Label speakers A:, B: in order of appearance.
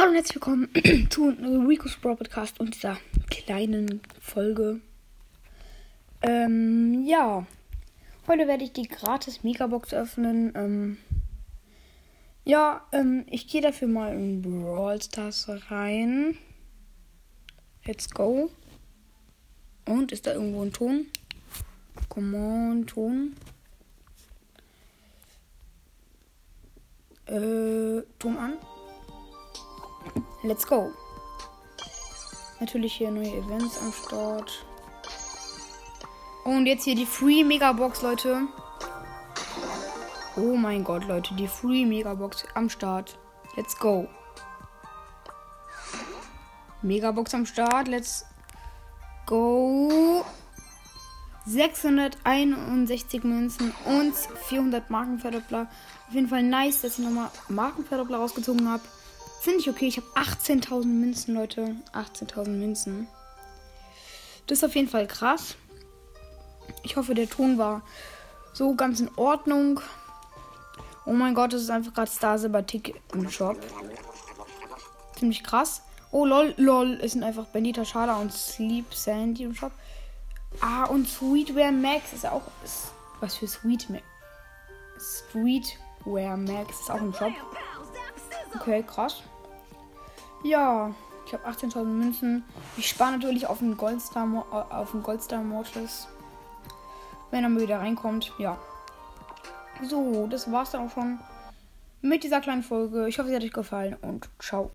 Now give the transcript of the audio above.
A: Hallo und herzlich willkommen zu Rico's Brawl Podcast und dieser kleinen Folge. Ähm, ja. Heute werde ich die gratis Megabox öffnen. Ähm, ja, ähm, ich gehe dafür mal in Brawl Stars rein. Let's go. Und ist da irgendwo ein Ton? Come on, Ton. Äh, Ton an. Let's go. Natürlich hier neue Events am Start. Und jetzt hier die Free Megabox, Leute. Oh mein Gott, Leute, die Free Megabox am Start. Let's go. Megabox am Start. Let's go. 661 Münzen und 400 Markenverdoppler. Auf jeden Fall nice, dass ich nochmal Markenverdoppler rausgezogen habe. Finde ich okay. Ich habe 18.000 Münzen, Leute. 18.000 Münzen. Das ist auf jeden Fall krass. Ich hoffe, der Ton war so ganz in Ordnung. Oh mein Gott, das ist einfach gerade Star Silver Tick im Shop. Ziemlich krass. Oh lol, lol, es sind einfach Benita Schala und Sleep Sandy im Shop. Ah, und Sweetware Max ist auch. Ist, was für Sweet Max? Sweetware Max ist auch im Shop. Okay, krass. Ja, ich habe 18.000 Münzen. Ich spare natürlich auf den Goldstar, auf den Goldstar Mortis. Wenn er mal wieder reinkommt, ja. So, das war's dann auch schon mit dieser kleinen Folge. Ich hoffe, sie hat euch gefallen und ciao.